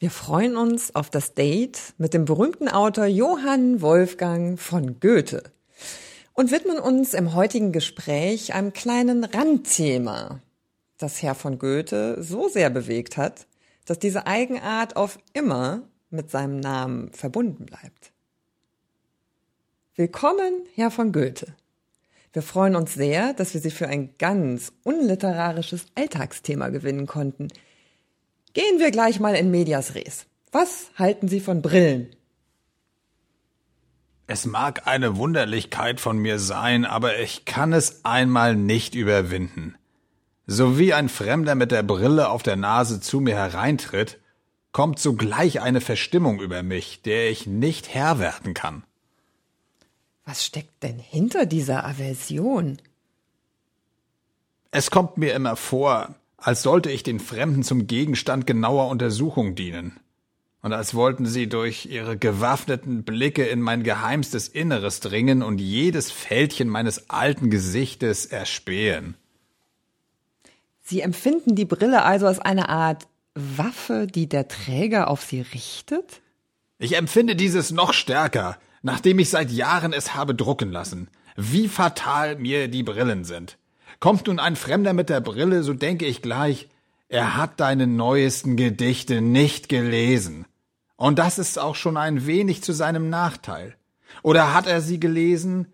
Wir freuen uns auf das Date mit dem berühmten Autor Johann Wolfgang von Goethe und widmen uns im heutigen Gespräch einem kleinen Randthema, das Herr von Goethe so sehr bewegt hat, dass diese Eigenart auf immer mit seinem Namen verbunden bleibt. Willkommen, Herr von Goethe. Wir freuen uns sehr, dass wir Sie für ein ganz unliterarisches Alltagsthema gewinnen konnten. Gehen wir gleich mal in Medias Res. Was halten Sie von Brillen? Es mag eine Wunderlichkeit von mir sein, aber ich kann es einmal nicht überwinden. So wie ein Fremder mit der Brille auf der Nase zu mir hereintritt, kommt sogleich eine Verstimmung über mich, der ich nicht Herr werden kann. Was steckt denn hinter dieser Aversion? Es kommt mir immer vor, als sollte ich den Fremden zum Gegenstand genauer Untersuchung dienen, und als wollten sie durch ihre gewaffneten Blicke in mein geheimstes Inneres dringen und jedes Fältchen meines alten Gesichtes erspähen. Sie empfinden die Brille also als eine Art Waffe, die der Träger auf sie richtet? Ich empfinde dieses noch stärker, nachdem ich seit Jahren es habe drucken lassen, wie fatal mir die Brillen sind. Kommt nun ein Fremder mit der Brille, so denke ich gleich, er hat deine neuesten Gedichte nicht gelesen. Und das ist auch schon ein wenig zu seinem Nachteil. Oder hat er sie gelesen?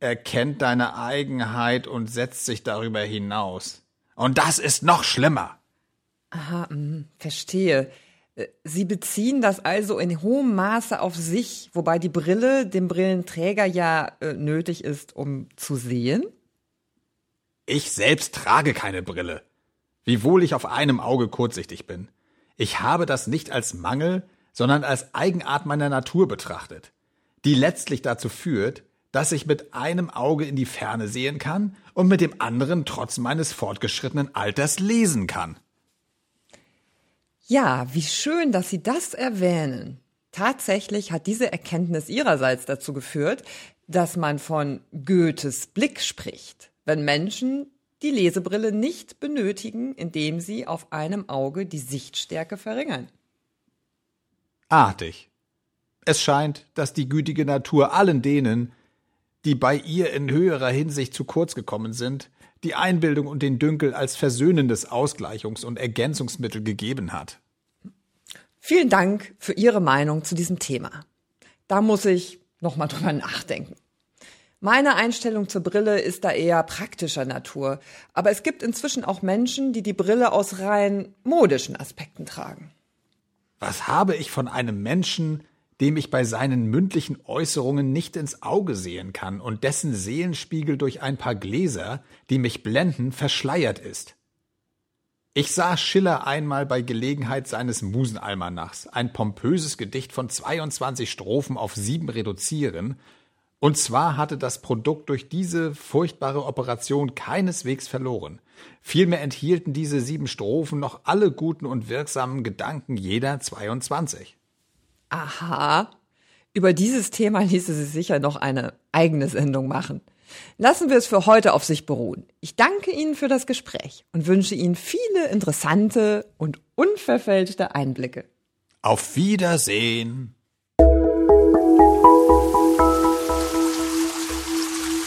Er kennt deine Eigenheit und setzt sich darüber hinaus. Und das ist noch schlimmer. Aha, mh, verstehe. Sie beziehen das also in hohem Maße auf sich, wobei die Brille dem Brillenträger ja äh, nötig ist, um zu sehen? Ich selbst trage keine Brille, wiewohl ich auf einem Auge kurzsichtig bin. Ich habe das nicht als Mangel, sondern als Eigenart meiner Natur betrachtet, die letztlich dazu führt, dass ich mit einem Auge in die Ferne sehen kann und mit dem anderen trotz meines fortgeschrittenen Alters lesen kann. Ja, wie schön, dass Sie das erwähnen. Tatsächlich hat diese Erkenntnis Ihrerseits dazu geführt, dass man von Goethes Blick spricht, wenn Menschen die Lesebrille nicht benötigen, indem sie auf einem Auge die Sichtstärke verringern. Artig. Es scheint, dass die gütige Natur allen denen, die bei ihr in höherer Hinsicht zu kurz gekommen sind, die Einbildung und den Dünkel als versöhnendes Ausgleichungs- und Ergänzungsmittel gegeben hat. Vielen Dank für Ihre Meinung zu diesem Thema. Da muss ich noch mal drüber nachdenken. Meine Einstellung zur Brille ist da eher praktischer Natur, aber es gibt inzwischen auch Menschen, die die Brille aus rein modischen Aspekten tragen. Was habe ich von einem Menschen, dem ich bei seinen mündlichen Äußerungen nicht ins Auge sehen kann und dessen Seelenspiegel durch ein paar Gläser, die mich blenden, verschleiert ist. Ich sah Schiller einmal bei Gelegenheit seines Musenalmanachs ein pompöses Gedicht von 22 Strophen auf sieben reduzieren, und zwar hatte das Produkt durch diese furchtbare Operation keineswegs verloren. Vielmehr enthielten diese sieben Strophen noch alle guten und wirksamen Gedanken jeder 22. Aha. Über dieses Thema ließe sich sicher noch eine eigene Sendung machen. Lassen wir es für heute auf sich beruhen. Ich danke Ihnen für das Gespräch und wünsche Ihnen viele interessante und unverfälschte Einblicke. Auf Wiedersehen.